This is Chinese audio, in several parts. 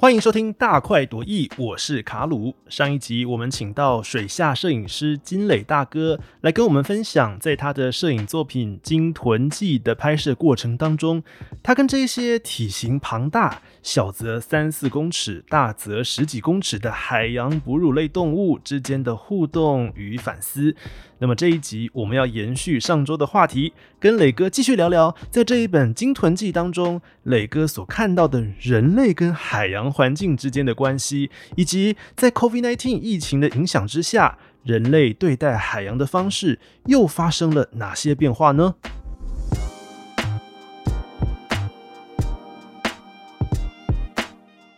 欢迎收听大快朵颐，我是卡鲁。上一集我们请到水下摄影师金磊大哥来跟我们分享，在他的摄影作品《鲸豚记》的拍摄过程当中，他跟这些体型庞大、小则三四公尺、大则十几公尺的海洋哺乳类动物之间的互动与反思。那么这一集我们要延续上周的话题，跟磊哥继续聊聊，在这一本《鲸豚记》当中，磊哥所看到的人类跟海洋环境之间的关系，以及在 COVID-19 疫情的影响之下，人类对待海洋的方式又发生了哪些变化呢？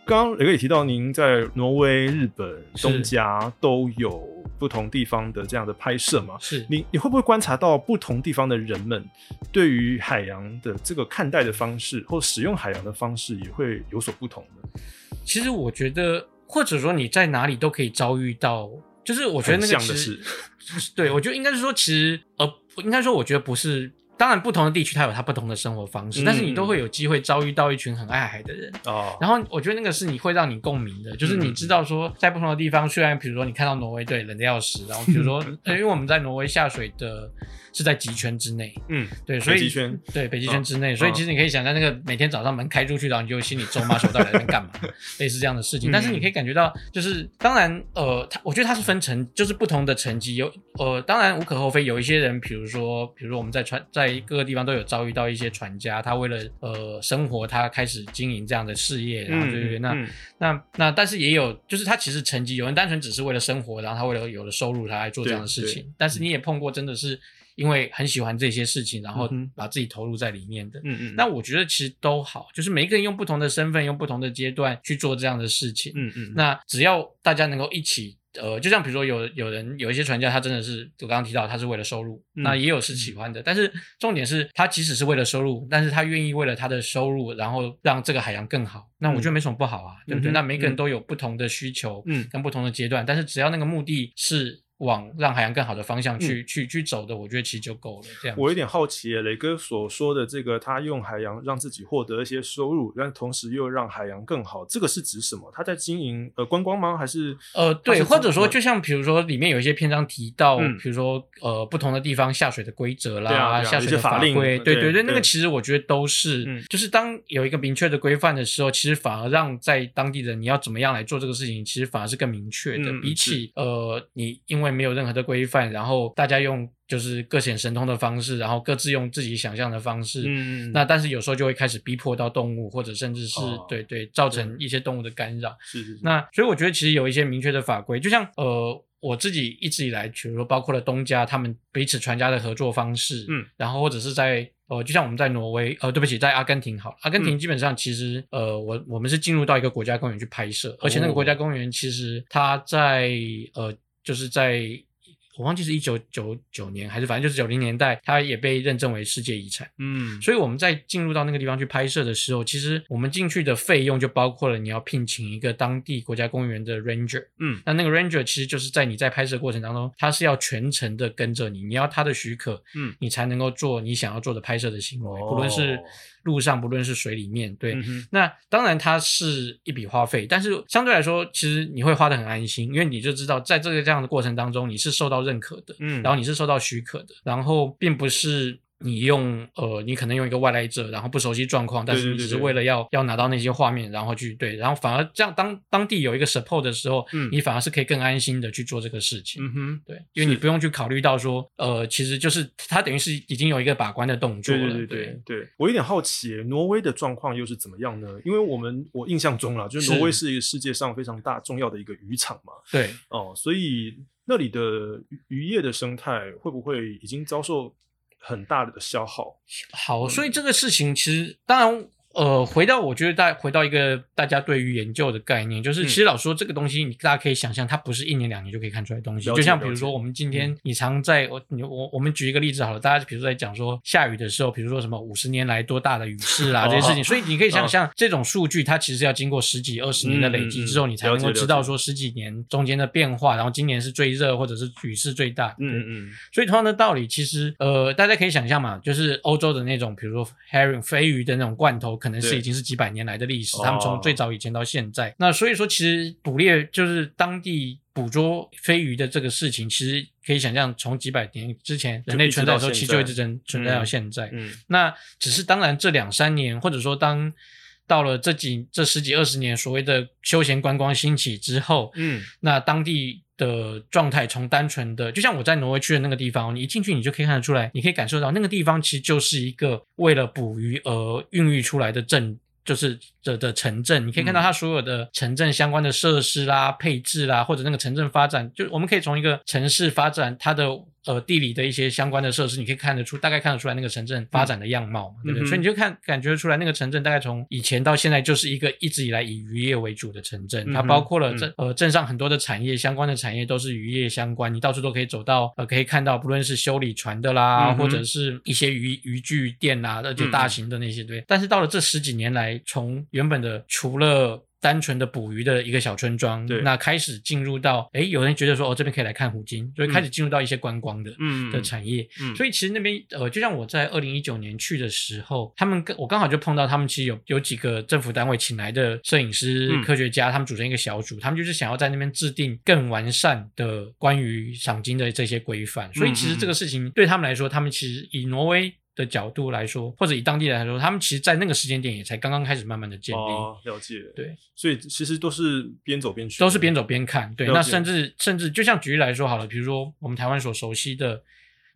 刚刚磊哥也提到，您在挪威、日本、东家都有不同地方的这样的拍摄嘛？是你你会不会观察到不同地方的人们对于海洋的这个看待的方式，或使用海洋的方式也会有所不同的？其实我觉得，或者说你在哪里都可以遭遇到，就是我觉得那个其实，对我觉得应该是说，其实呃，应该说我觉得不是。当然，不同的地区它有它不同的生活方式，嗯但是你都会有机会遭遇到一群很爱海的人。哦，然后我觉得那个是你会让你共鸣的，就是你知道说，在不同的地方，虽然比如说你看到挪威对冷的要死，然后比如说，呃 因为我们在挪威下水的是在极圈之内，嗯，对，所以北极圈。对北极圈之内，所以其实你可以想象那个每天早上门开出去，然后你就心里咒骂说到底在干嘛，类似这样的事情。嗯但是你可以感觉到，就是当然，呃，它我觉得它是分层，就是不同的层级，有呃，当然无可厚非，有一些人，比如说，比如说我们在穿在各个地方都有遭遇到一些船家，他为了呃生活，他开始经营这样的事业，然后对对对，那嗯那那但是也有，就是他其实成绩有人单纯只是为了生活，然后他为了有了收入，他来做这样的事情。但是你也碰过真的是因为很喜欢这些事情，然后把自己投入在里面的。嗯嗯，那我觉得其实都好，就是每一个人用不同的身份，用不同的阶段去做这样的事情。嗯嗯，那只要大家能够一起。呃，就像比如说有有人有一些传教，他真的是我刚刚提到，他是为了收入，嗯那也有是喜欢的，但是重点是他即使是为了收入，但是他愿意为了他的收入，然后让这个海洋更好，那我觉得没什么不好啊，对不对？嗯那每个人都有不同的需求，嗯。跟不同的阶段，但是只要那个目的是往让海洋更好的方向去、去去走的，我觉得其实就够了。这样，我有点好奇耶，磊哥所说的这个，他用海洋让自己获得一些收入，但同时又让海洋更好，这个是指什么？他在经营呃观光吗？还是呃，对，或者说，就像比如说，里面有一些篇章提到，嗯。比如说呃，不同的地方下水的规则啦，对啊对啊下水的法令规，对对对，那个其实我觉得都是，嗯。就是当有一个明确的规范的时候，其实反而让在当地的你要怎么样来做这个事情，其实反而是更明确的，嗯比起呃，你因为没有任何的规范，然后大家用就是各显神通的方式，然后各自用自己想象的方式，嗯那但是有时候就会开始逼迫到动物，或者甚至是、哦对对，造成一些动物的干扰。是是是，那所以我觉得其实有一些明确的法规，就像呃我自己一直以来，比如说包括了东家他们彼此传家的合作方式，嗯，然后或者是在呃就像我们在挪威，呃对不起，在阿根廷好，阿根廷嗯。基本上其实、呃我我们是进入到一个国家公园去拍摄，而且那个哦。国家公园其实它在呃就是在。我忘记是一九九九年还是反正就是九零年代，它也被认证为世界遗产。嗯所以我们在进入到那个地方去拍摄的时候，其实我们进去的费用就包括了你要聘请一个当地国家公园的 ranger，嗯那那个 ranger 其实就是在你在拍摄过程当中，他是要全程的跟着你，你要他的许可，嗯你才能够做你想要做的拍摄的行为，哦不论是路上，不论是水里面，对。嗯那当然，它是一笔花费，但是相对来说，其实你会花得很安心，因为你就知道，在这个这样的过程当中，你是受到认可的，嗯，然后你是受到许可的，然后并不是你用呃，你可能用一个外来者，然后不熟悉状况，但是你只是为了要要拿到那些画面，然后去对，然后反而这样当当地有一个 support 的时候，嗯你反而是可以更安心的去做这个事情。嗯哼，对，因为你不用去考虑到说，呃，其实就是它等于是已经有一个把关的动作了。对对对对对，我有点好奇，挪威的状况又是怎么样呢？因为我们我印象中啦，就挪威是一个世界上非常大重要的一个渔场嘛，对哦，所以那里的渔渔业的生态会不会已经遭受很大的消耗？好，所以这个事情其实当然。呃，回到我觉得大回到一个大家对于研究的概念，就是嗯其实老实说这个东西，你大家可以想象，它不是一年两年就可以看出来的东西。就像比如说我们今天嗯你常在我你我我们举一个例子好了，大家比如说在讲说下雨的时候，比如说什么五十年来多大的雨势啦、哦这些事情，所以你可以想象这种数据，它其实要经过十几二十年的累积之后，你才能够知道说十几年中间的变化，然后今年是最热或者是雨势最大。嗯嗯所以同样的道理，其实呃，大家可以想象嘛，就是欧洲的那种，比如说 herring 飞鱼的那种罐头可能是已经是几百年来的历史，哦他们从最早以前到现在。那所以说，其实捕猎就是当地捕捉飞鱼的这个事情，其实可以想象，从几百年之前人类存在的时候，其实就一直存存在到现在。嗯那只是当然这两三年，或者说当到了这几这十几二十年，所谓的休闲观光兴起之后，嗯那当地的状态从单纯的，就像我在挪威去的那个地方，你一进去你就可以看得出来，你可以感受到那个地方其实就是一个为了捕鱼而孕育出来的镇。就是的的城镇，你可以看到它所有的城镇相关的设施啦、配置啦，或者那个城镇发展，就我们可以从一个城市发展它的呃地理的一些相关的设施，你可以看得出，大概看得出来那个城镇发展的样貌嘛，对不对？嗯所以你就看感觉出来那个城镇大概从以前到现在就是一个一直以来以渔业为主的城镇，它包括了嗯镇、呃镇上很多的产业相关的产业都是渔业相关，你到处都可以走到呃可以看到不论是修理船的啦，嗯或者是一些渔渔具店啦，而且大型的那些对。但是到了这十几年来，从原本的除了单纯的捕鱼的一个小村庄对，那开始进入到，诶，有人觉得说，哦，这边可以来看虎鲸，所以开始进入到一些观光的、嗯的产业。嗯所以其实那边呃，就像我在二零一九年去的时候，他们跟我刚好就碰到他们，其实有有几个政府单位请来的摄影师、嗯科学家，他们组成一个小组，他们就是想要在那边制定更完善的关于赏金的这些规范。所以其实这个事情对他们来说，他们其实以挪威。的角度来说，或者以当地人来说，他们其实，在那个时间点也才刚刚开始慢慢的建立，哦，了解。对，所以其实都是边走边去，都是边走边看。对，那甚至甚至就像举例来说好了，比如说我们台湾所熟悉的，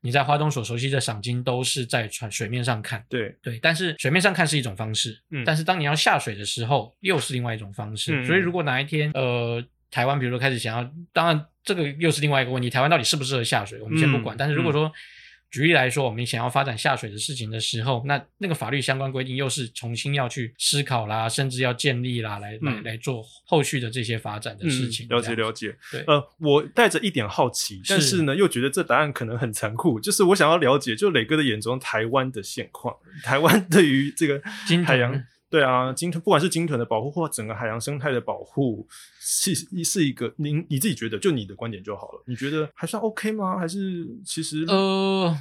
你在花东所熟悉的赏金，都是在船水面上看。对，对，但是水面上看是一种方式，嗯但是当你要下水的时候，又是另外一种方式。嗯所以如果哪一天，呃，台湾比如说开始想要，当然这个又是另外一个问题，台湾到底适不适合下水，我们先不管。嗯但是如果说举例来说，我们想要发展下水的事情的时候，那那个法律相关规定又是重新要去思考啦，甚至要建立啦，来来嗯来做后续的这些发展的事情。了解了解。对呃，我带着一点好奇，但是呢，又觉得这答案可能很残酷。就是我想要了解，就磊哥的眼中，台湾的现况，台湾对于这个海洋，对啊，鲸豚不管是鲸豚的保护或整个海洋生态的保护，是是一个您你自己觉得，就你的观点就好了。你觉得还算 OK 吗？还是其实呃，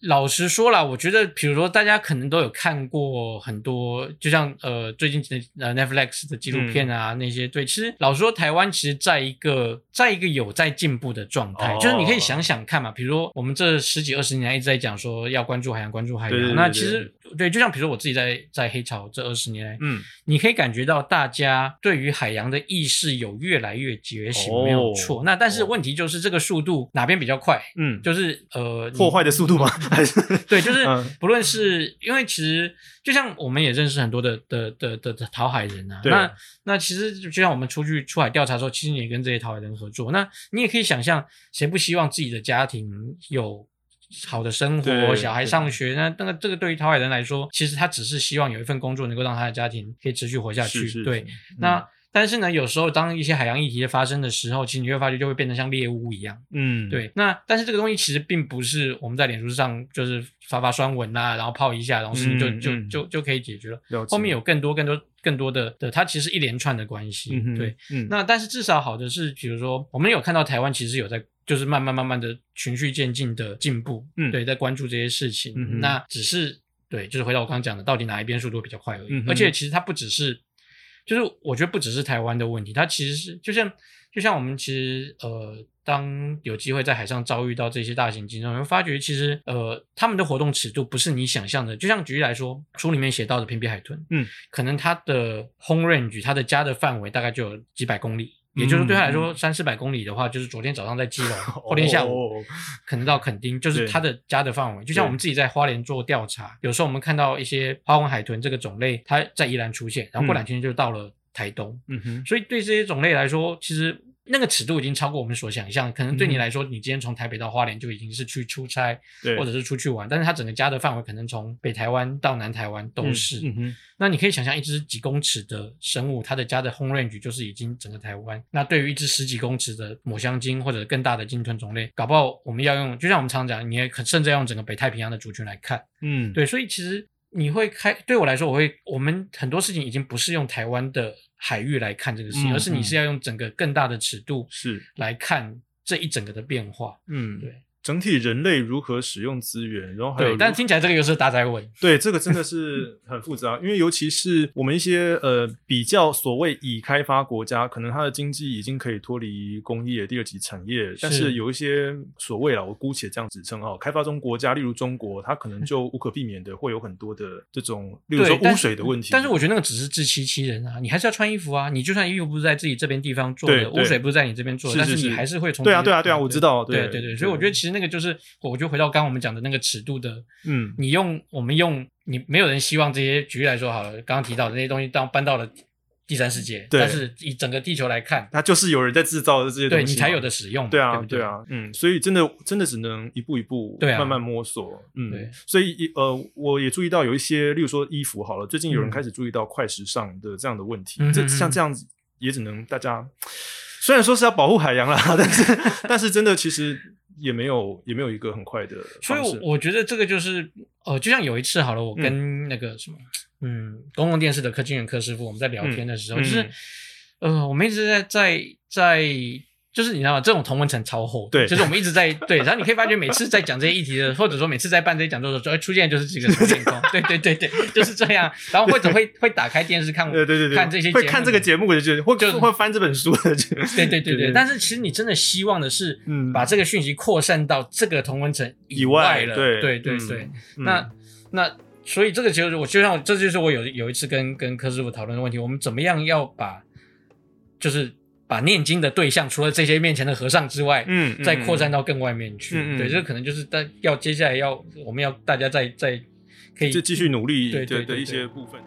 老实说啦，我觉得，比如说大家可能都有看过很多，就像呃最近的呃 Netflix 的纪录片啊、那些，对，其实老实说，台湾其实在一个在一个有在进步的状态，哦就是你可以想想看嘛，比如说我们这十几二十年来一直在讲说要关注海洋，关注海洋，对对对对那其实对，就像比如说我自己在在黑潮这二十年来，嗯你可以感觉到大家对于海洋的意识有越来越觉醒，哦没有错。那但是哦问题就是这个速度哪边比较快？嗯，就是呃破坏的速度吗？还是 对，就是嗯不论是因为其实就像我们也认识很多的的的的的讨海人啊，对那那其实就像我们出去出海调查的时候，其实你也跟这些讨海人合作，那你也可以想象，谁不希望自己的家庭有好的生活，小孩上学？那那个这个对于讨海人来说，其实他只是希望有一份工作能够让他的家庭可以持续活下去。是是对，是那。但是呢，有时候当一些海洋议题的发生的时候，其实你会发觉就会变得像猎物一样。嗯，对，那但是这个东西其实并不是我们在脸书上就是发发酸文啊、然后泡一下，然后事情就、就就就可以解决了。了后面有更多更多更多的的，它其实一连串的关系。嗯对，，嗯，那但是至少好的是，比如说我们有看到台湾其实有在就是慢慢慢慢的循序渐进的进步，嗯对，在关注这些事情。嗯那只是对，就是回到我刚刚讲的，到底哪一边速度比较快而已。嗯而且其实它不只是，就是我觉得不只是台湾的问题，它其实是就像就像我们其实呃，当有机会在海上遭遇到这些大型鲸，你会发觉其实呃，他们的活动尺度不是你想象的。就像举例来说，书里面写到的平皮海豚，嗯，可能它的 home range 它的家的范围大概就有几百公里。也就是对他来说，三四百公里的话，就是昨天早上在基隆，后天下午哦可能到垦丁，就是对。它的家的范围。就像我们自己在花莲做调查，有时候我们看到一些花纹海豚这个种类，它在宜兰出现，然后过两天就到了台东。嗯哼，所以对这些种类来说，其实那个尺度已经超过我们所想象。可能对你嗯来说，你今天从台北到花莲就已经是去出差，对，或者是出去玩，但是它整个家的范围可能从北台湾到南台湾都是。嗯哼，那你可以想象，一只几公尺的生物，它的家的 home range 就是已经整个台湾。那对于一只十几公尺的抹香鲸或者更大的鲸豚种类，搞不好我们要用，就像我们常讲，你也可甚至要用整个北太平洋的族群来看。嗯，对，所以其实你会开，对我来说，我会，我们很多事情已经不是用台湾的海域来看这个事情，嗯而是你是要用整个更大的尺度是，来看这一整个的变化。嗯，对，整体人类如何使用资源，然后还有对，但听起来这个又是大灾问。对，这个真的是很复杂，因为尤其是我们一些呃比较所谓已开发国家，可能它的经济已经可以脱离工业第二级产业，但是有一些所谓啊，我姑且这样指称啊，开发中国家，例如中国，它可能就无可避免的会有很多的这种，例如说污水的问题。但是我觉得那个只是自欺欺人啊，你还是要穿衣服啊，你就算衣服不是在自己这边地方做的，污水不是在你这边做的，但是你还是会从对啊对啊对啊，我知道，对对对，所以我觉得其实那个就是，我就回到刚刚我们讲的那个尺度的，嗯，你用我们用你没有人希望这些，举例来说好了，刚刚提到的那些东西当搬到了。第三世界，但是以整个地球来看，它就是有人在制造的这些东西，对你才有的使用。对啊，对啊，嗯，所以真的真的只能一步一步，对啊，慢慢摸索。嗯，对。所以呃，我也注意到有一些，例如说衣服好了，最近有人开始注意到快时尚的这样的问题。这像这样子，也只能大家虽然说是要保护海洋啦，但是 但是真的其实也没有也没有一个很快的。所以我觉得这个就是呃，就像有一次好了，我跟那个什么。嗯，公共电视的柯金元柯师傅，我们在聊天的时候，就是，呃，我们一直在在在，就是你知道吗？这种同文层超厚，对，就是我们一直在对，然后你可以发觉每次在讲这些议题的，或者说每次在办这些讲座的时候，出现就是几个天空，对对对对，就是这样。然后或者会会打开电视看，对对对对，看这些会看这个节目的，就或就会翻这本书的，对对对对。但是其实你真的希望的是，嗯，把这个讯息扩散到这个同文层以外了，对对对对。那那。所以这个其实我就像这就是我有有一次跟跟柯师傅讨论的问题，我们怎么样要把就是把念经的对象除了这些面前的和尚之外，嗯，再扩散到更外面去。嗯对，这可能就是大要接下来要我们要大家再再可以就继续努力对对的一些部分。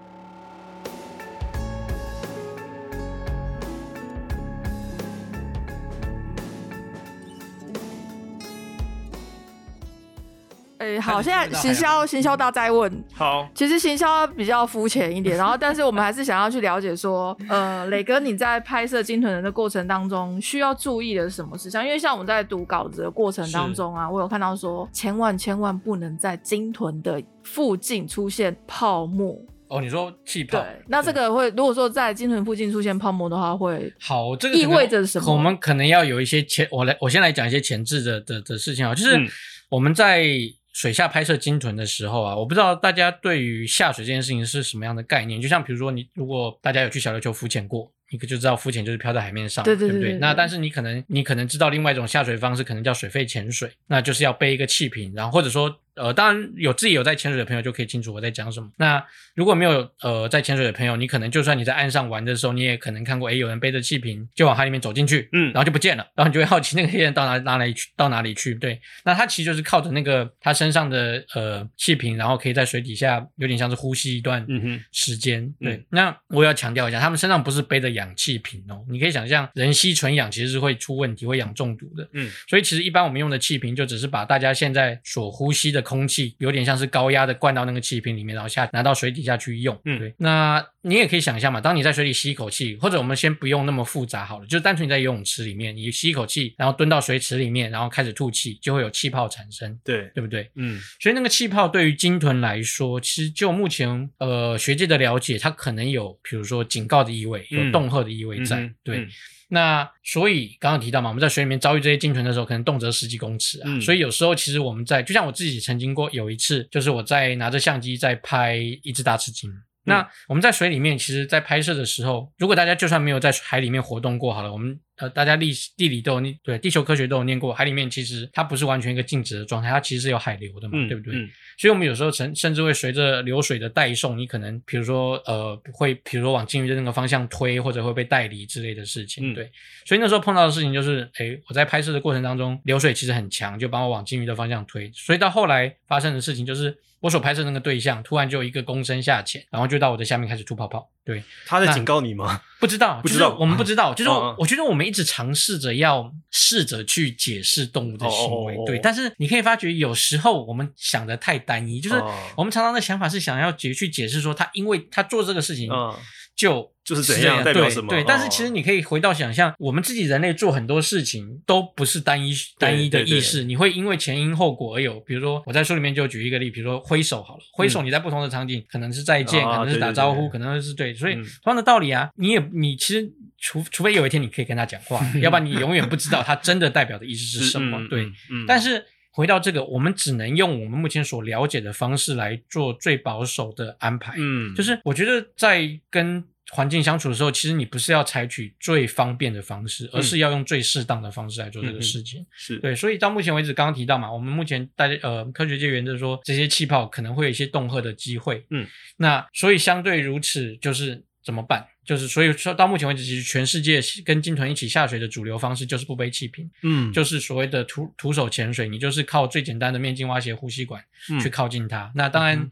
哎，好，现在行销行销大在问，好，其实行销比较肤浅一点，然后 但是我们还是想要去了解说，呃，磊哥你在拍摄金屯人的过程当中需要注意的是什么事项？因为像我们在读稿子的过程当中啊，我有看到说，千万千万不能在金屯的附近出现泡沫。哦，你说气泡？对，那这个会如果说在金屯附近出现泡沫的话，会好，这个意味着什么？我们可能要有一些前，我来，我先来讲一些前置的的的事情啊，就是我们在。水下拍摄鲸豚的时候啊，我不知道大家对于下水这件事情是什么样的概念。就像比如说，你如果大家有去小琉球浮潜过。你可就知道浮潜就是漂在海面上，对对不对？那但是你可能你可能知道另外一种下水方式，可能叫水肺潜水，那就是要背一个气瓶，然后或者说呃，当然有自己有在潜水的朋友就可以清楚我在讲什么。那如果没有呃在潜水的朋友，你可能就算你在岸上玩的时候，你也可能看过，哎，有人背着气瓶就往海里面走进去，嗯，然后就不见了，然后你就会好奇那个黑人到哪哪里去到哪里去？对，那他其实就是靠着那个他身上的呃气瓶，然后可以在水底下有点像是呼吸一段时间。对，那我要强调一下，他们身上不是背着氧气瓶哦。你可以想象，人吸纯氧其实是会出问题，会氧中毒的。嗯，所以其实一般我们用的气瓶就只是把大家现在所呼吸的空气，有点像是高压的灌到那个气瓶里面，然后下拿到水底下去用。嗯，对。那你也可以想象嘛，当你在水里吸一口气，或者我们先不用那么复杂好了，就单纯你在游泳池里面，你吸一口气，然后蹲到水池里面，然后开始吐气，就会有气泡产生。对，对不对？嗯。所以那个气泡对于鲸豚来说，其实就目前呃学界的了解，它可能有比如说警告的意味，有恫吓的意味在。对。那所以刚刚提到嘛，我们在水里面遭遇这些鲸豚的时候，可能动辄十几公尺啊。所以有时候其实我们在，就像我自己曾经过有一次，就是我在拿着相机在拍一只大赤鲸。那我们在水里面，其实，在拍摄的时候，如果大家就算没有在海里面活动过，好了，我们。呃，大家历史地理都有念，对地球科学都有念过，海里面其实它不是完全一个静止的状态，它其实是有海流的嘛，对不对？所以，我们有时候甚甚至会随着流水的带送，你可能比如说呃，会比如说往鲸鱼的那个方向推，或者会被带离之类的事情，对。所以那时候碰到的事情就是，哎，我在拍摄的过程当中，流水其实很强，就把我往鲸鱼的方向推。所以到后来发生的事情就是，我所拍摄那个对象突然就一个躬身下潜，然后就到我的下面开始吐泡泡。对，他在警告你吗？不知道，不知道，我们不知道。就是我觉得我们一直尝试着要试着去解释动物的行为，对。但是你可以发觉，有时候我们想的太单一，就是我们常常的想法是想要解去解释说，他因为他做这个事情。就就是怎样代表什么？对，但是其实你可以回到想象，我们自己人类做很多事情都不是单一单一的意识，你会因为前因后果而有。比如说我在书里面就举一个例，比如说挥手好了，挥手你在不同的场景可能是再见，可能是打招呼，可能是对，所以同样的道理啊，你也你其实除除非有一天你可以跟他讲话，要不然你永远不知道他真的代表的意思是什么。对，但是。回到这个，我们只能用我们目前所了解的方式来做最保守的安排。嗯，就是我觉得在跟环境相处的时候，其实你不是要采取最方便的方式，而是要用最适当的方式来做这个事情。是对，所以到目前为止，刚刚提到嘛，我们目前大家呃科学界原则说，这些气泡可能会有一些恫吓的机会。嗯，那所以相对如此，就是怎么办？就是所以说到目前为止，其实全世界跟鲸豚一起下水的主流方式就是不背气瓶，嗯，就是所谓的徒徒手潜水，你就是靠最简单的面镜蛙鞋呼吸管嗯去靠近它。那当然。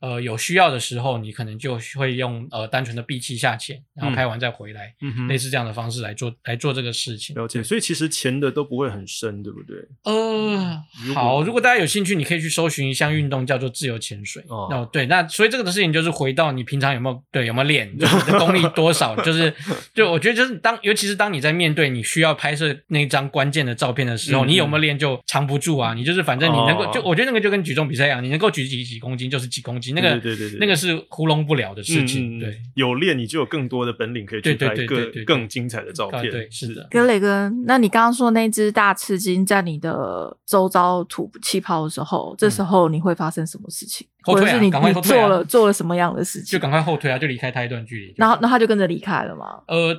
嗯呃，有需要的时候，你可能就会用呃单纯的闭气下潜，然后拍完再回来，类似这样的方式来做来做这个事情。了解，所以其实潜的都不会很深，对不对？呃如，果好，如果大家有兴趣，你可以去搜寻一项运动，叫做自由潜水。哦哦，对，那所以这个的事情就是回到你平常有没有对有没有练，就是你的功力多少，就是 就我觉得就是当尤其是当你在面对你需要拍摄那张关键的照片的时候，嗯你有没有练就藏不住啊。你就是反正你能够、哦就我觉得那个就跟举重比赛一样，你能够举几几公斤就是几公斤，那个对对对对那个是糊弄不了的事情。对，有练你就有更多的本领可以去对对拍更对对对对更精彩的照片。啊对是的跟磊哥，那你刚刚说那只大赤金在你的周遭吐气泡的时候，这时候你会发生什么事情？后退啊或者是你你赶快后退啊做了做了什么样的事情就？赶快后退啊，就离开他一段距离。然后，那他就跟着离开了吗？呃，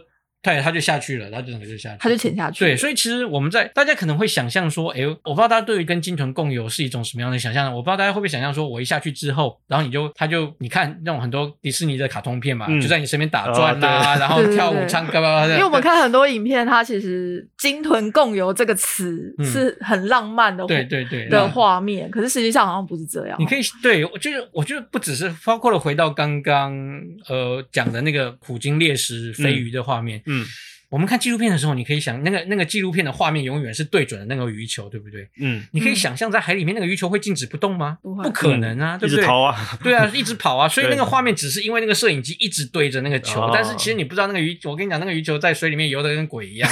对，他就下去了，他就整个就下去了，他就潜下去。对，所以其实我们在大家可能会想象说，哎，我不知道大家对于跟鲸豚共游是一种什么样的想象呢，我不知道大家会不会想象说，我一下去之后，然后你就他就你看那种很多迪士尼的卡通片嘛，嗯就在你身边打转啦、啊然后跳舞唱歌啊，因为我们看很多影片，它其实“鲸豚共游”这个词嗯是很浪漫的，对对对的画面，可是实际上好像不是这样。你可以对我就是我觉得不只是包括了回到刚刚呃讲的那个虎鲸猎食飞鱼的画面，嗯我们看纪录片的时候，你可以想那个那个纪录片的画面永远是对准的那个鱼球，对不对？嗯，你可以嗯想象在海里面那个鱼球会静止不动吗？不会。不可能啊，对不对？一直逃啊，对啊，一直跑啊，所以那个画面只是因为那个摄影机一直对着那个球，哦。但是其实你不知道那个鱼，我跟你讲，那个鱼球在水里面游的跟鬼一样，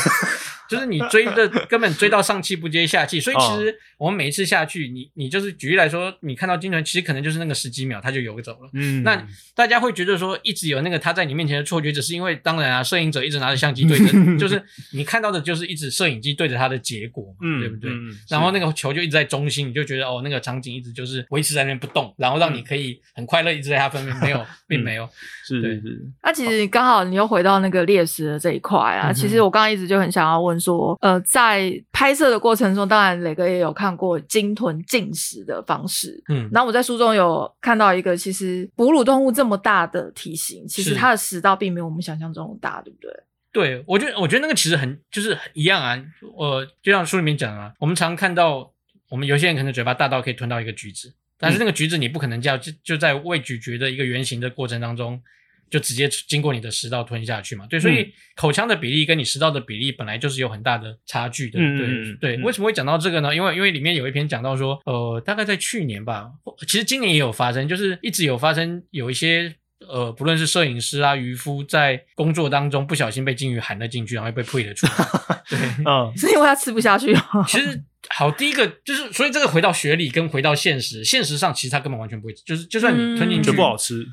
就是你追的根本追到上气不接下气，所以其实我们每一次下去，你你就是举例来说，你看到金豚，其实可能就是那个十几秒它就游走了。嗯，那大家会觉得说，一直有那个他在你面前的错觉，只是因为当然啊，摄影者一直拿着相机对着，就是你看到的就是一直摄影机对着他的结果嘛，嗯对不对？然后那个球就一直在中心，你就觉得哦，那个场景一直就是维持在那边不动，然后让你可以很快乐一直在他身边，没有，并没有。对是是是，那其实刚好你又回到那个猎食的这一块啊。嗯其实我刚刚一直就很想要问说，呃，在拍摄的过程中，当然磊哥也有看过鲸豚进食的方式。嗯，然后我在书中有看到一个，其实哺乳动物这么大的体型，其实它的食道并没有我们想象中大，对不对？对，我觉得我觉得那个其实很就是一样啊。呃就像书里面讲啊，我们常看到我们有些人可能嘴巴大到可以吞到一个橘子，但是那个橘子你不可能叫就就在未咀嚼的一个圆形的过程当中。就直接经过你的食道吞下去嘛，对，所以嗯口腔的比例跟你食道的比例本来就是有很大的差距的，对、对。嗯为什么会讲到这个呢？因为因为里面有一篇讲到说，呃，大概在去年吧，其实今年也有发生，就是一直有发生有一些呃，不论是摄影师啊、渔夫在工作当中不小心被鲸鱼含了进去，然后被推了出来。对，嗯，是因为他吃不下去哦。其实好，第一个就是，所以这个回到学理跟回到现实，现实上其实它根本完全不会，就是就算你吞进去，就不好吃，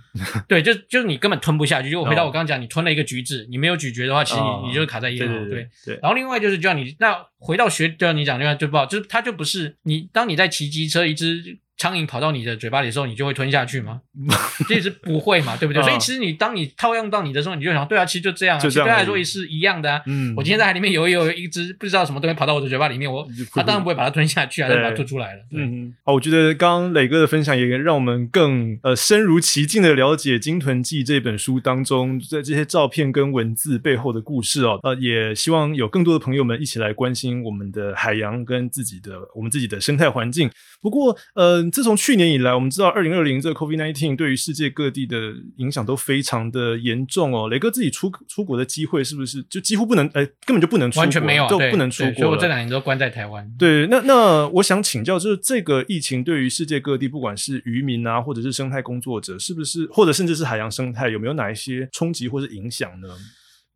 对，就就是你根本吞不下去。就我回到哦我刚刚讲，你吞了一个橘子，你没有咀嚼的话，其实你、哦你就是卡在咽喉。对对对对，然后另外就是，就像你那回到学，就像你讲，另外就不好，就是它就不是你，当你在骑机车，一只苍蝇跑到你的嘴巴里的时候，你就会吞下去吗？其实不会嘛，对不对？嗯所以其实你当你套用到你的时候，你就想，对啊，其实就这样啊，就这样对他来说也是一样的啊。嗯，我今天在海里面游一游，一只不知道什么东西跑到我的嘴巴里面，我就他当然不会把它吞下去啊，把它吐出来了。嗯，嗯，好，我觉得刚刚磊哥的分享也让我们更呃深如其境的了解《鲸豚记》这本书当中在这些照片跟文字背后的故事哦。呃，也希望有更多的朋友们一起来关心我们的海洋跟自己的我们自己的生态环境。不过，呃，自从去年以来，我们知道二零二零这个 COVID nineteen 对于世界各地的影响都非常的严重哦。雷哥自己出出国的机会是不是就几乎不能？呃，根本就不能出国，完全没有都不能出国所以我这。两年都关在台湾。对，那那我想请教，就是这个疫情对于世界各地，不管是渔民啊，或者是生态工作者，是不是，或者甚至是海洋生态，有没有哪一些冲击或是影响呢？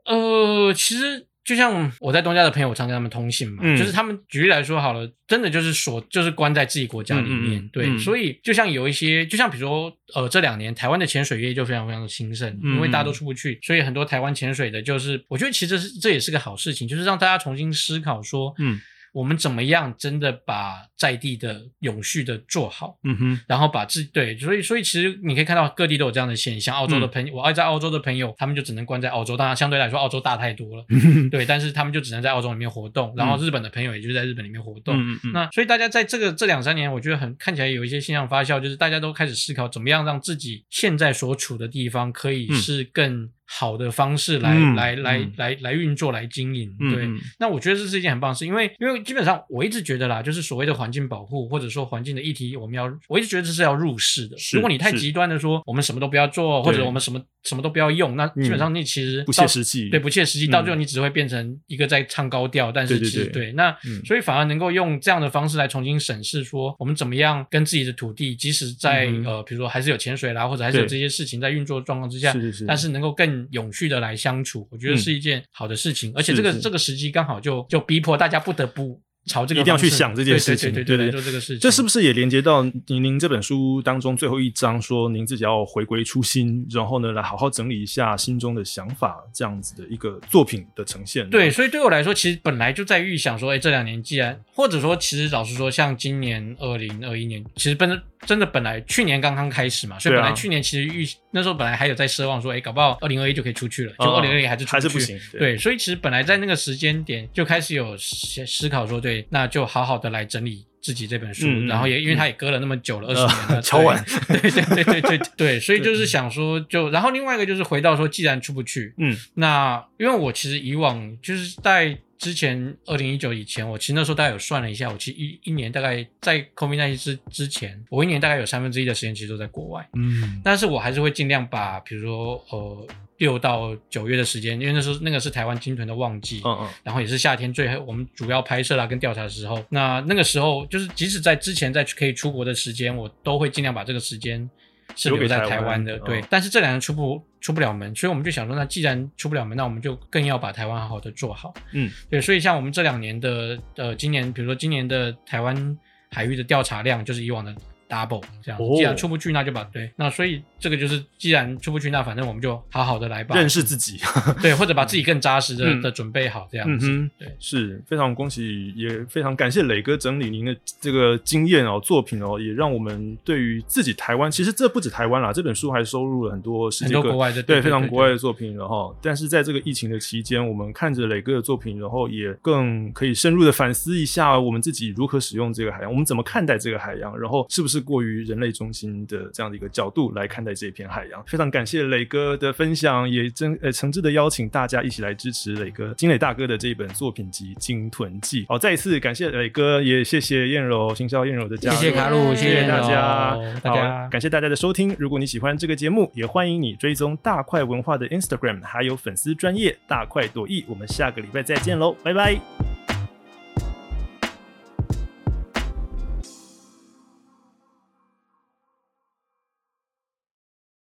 呃，其实就像我在东家的朋友，我常跟他们通信嘛，嗯就是他们举例来说好了，真的就是锁，就是关在自己国家里面，对，嗯。所以就像有一些，就像比如说，呃，这两年台湾的潜水业就非常非常的兴盛，嗯因为大家都出不去，所以很多台湾潜水的，就是我觉得其实是这也是个好事情，就是让大家重新思考说，嗯。我们怎么样真的把在地的永续的做好，嗯哼，然后把自对，所以所以其实你可以看到各地都有这样的现象。澳洲嗯的朋友，我爱在澳洲的朋友，他们就只能关在澳洲，当然相对来说澳洲大太多了，对，但是他们就只能在澳洲里面活动。然后日本的朋友也就在日本里面活动。嗯嗯嗯，那所以大家在这个这两三年，我觉得很看起来有一些现象发酵，就是大家都开始思考怎么样让自己现在所处的地方可以嗯是更好的方式来、嗯来来嗯来来运作来经营。对，那我觉得这是一件很棒的事，因为因为基本上我一直觉得啦，就是所谓的环境保护或者说环境的议题，我们要我一直觉得这是要入世的。如果你太极端的说我们什么都不要做，或者我们什么什么都不要用，那基本上你其实不切实际，对，不切实际，嗯。到最后你只会变成一个在唱高调，但是其实对那、嗯。所以反而能够用这样的方式来重新审视，说我们怎么样跟自己的土地，即使在、嗯呃，比如说还是有潜水啦，或者还是有这些事情在运作的状况之下，是是是，但是能够更永续的来相处，我觉得嗯。是一件好的事情，而且这个是。这个时机刚好就就逼迫大家不得不朝这个一定要去想这件事情对对对来对对做这个事情，这是不是也连接到您您这本书当中最后一章说您自己要回归初心，然后呢来好好整理一下心中的想法，这样子的一个作品的呈现？对，，所以对我来说，其实本来就在预想说，哎，这两年既然，或者说，其实老实说，像今年二零二一年，其实本真的本来去年刚刚开始嘛，所以本来去年其实预那时候本来还有在奢望说，哎，搞不好二零二一就可以出去了，就哦二零二一还是出去还是不行，对，所以其实本来在那个时间点就开始有思思考说，对，那就好好的来整理自己这本书，然后也因为他也隔了那么久了，二十、呃年了，敲碗 对，对对对对对对，所以就是想说就，然后另外一个就是回到说，既然出不去，嗯。那因为我其实以往就是在之前二零一九以前，我其实那时候大概有算了一下，我其实一一年大概在 COVID 1 9之之前，我一年大概有三分之一的时间其实都在国外，嗯。但是我还是会尽量把比如说呃六到九月的时间，因为那时候那个是台湾鲸豚的旺季，嗯嗯然后也是夏天最我们主要拍摄啦跟调查的时候，那那个时候就是即使在之前在可以出国的时间，我都会尽量把这个时间是留在台湾的，对。哦但是这两年出不出不了门，所以我们就想说，那既然出不了门，那我们就更要把台湾好好的做好，嗯，对。所以像我们这两年的呃，今年比如说今年的台湾海域的调查量，就是以往的 double 这样。哦既然出不去，那就把对，那所以这个就是既然出不去，那反正我们就好好的来吧。认识自己，对，或者把自己更扎实的、嗯。的准备好这样子，嗯对。是非常恭喜，也非常感谢磊哥整理您的这个经验哦，作品哦，也让我们对于自己台湾，其实这不止台湾啦，这本书还收录了很多世界各很多国外的对非常国外的作品，然后但是在这个疫情的期间，我们看着磊哥的作品，然后也更可以深入的反思一下我们自己如何使用这个海洋，我们怎么看待这个海洋，然后是不是过于人类中心的这样的一个角度来看待这片海洋。非常感谢磊哥的分享，也真呃诚挚的邀请大家一起来支持磊哥金磊大哥的这一本作品集《鲸豚记》。好，再一次感谢磊哥，也谢谢燕柔行销燕柔的加入，谢谢卡路，谢谢谢大家，大家好，感谢大家的收听。如果你喜欢这个节目，也欢迎你追踪大块文化的 Instagram，还有粉丝专业大快朵颐。我们下个礼拜再见喽，拜拜。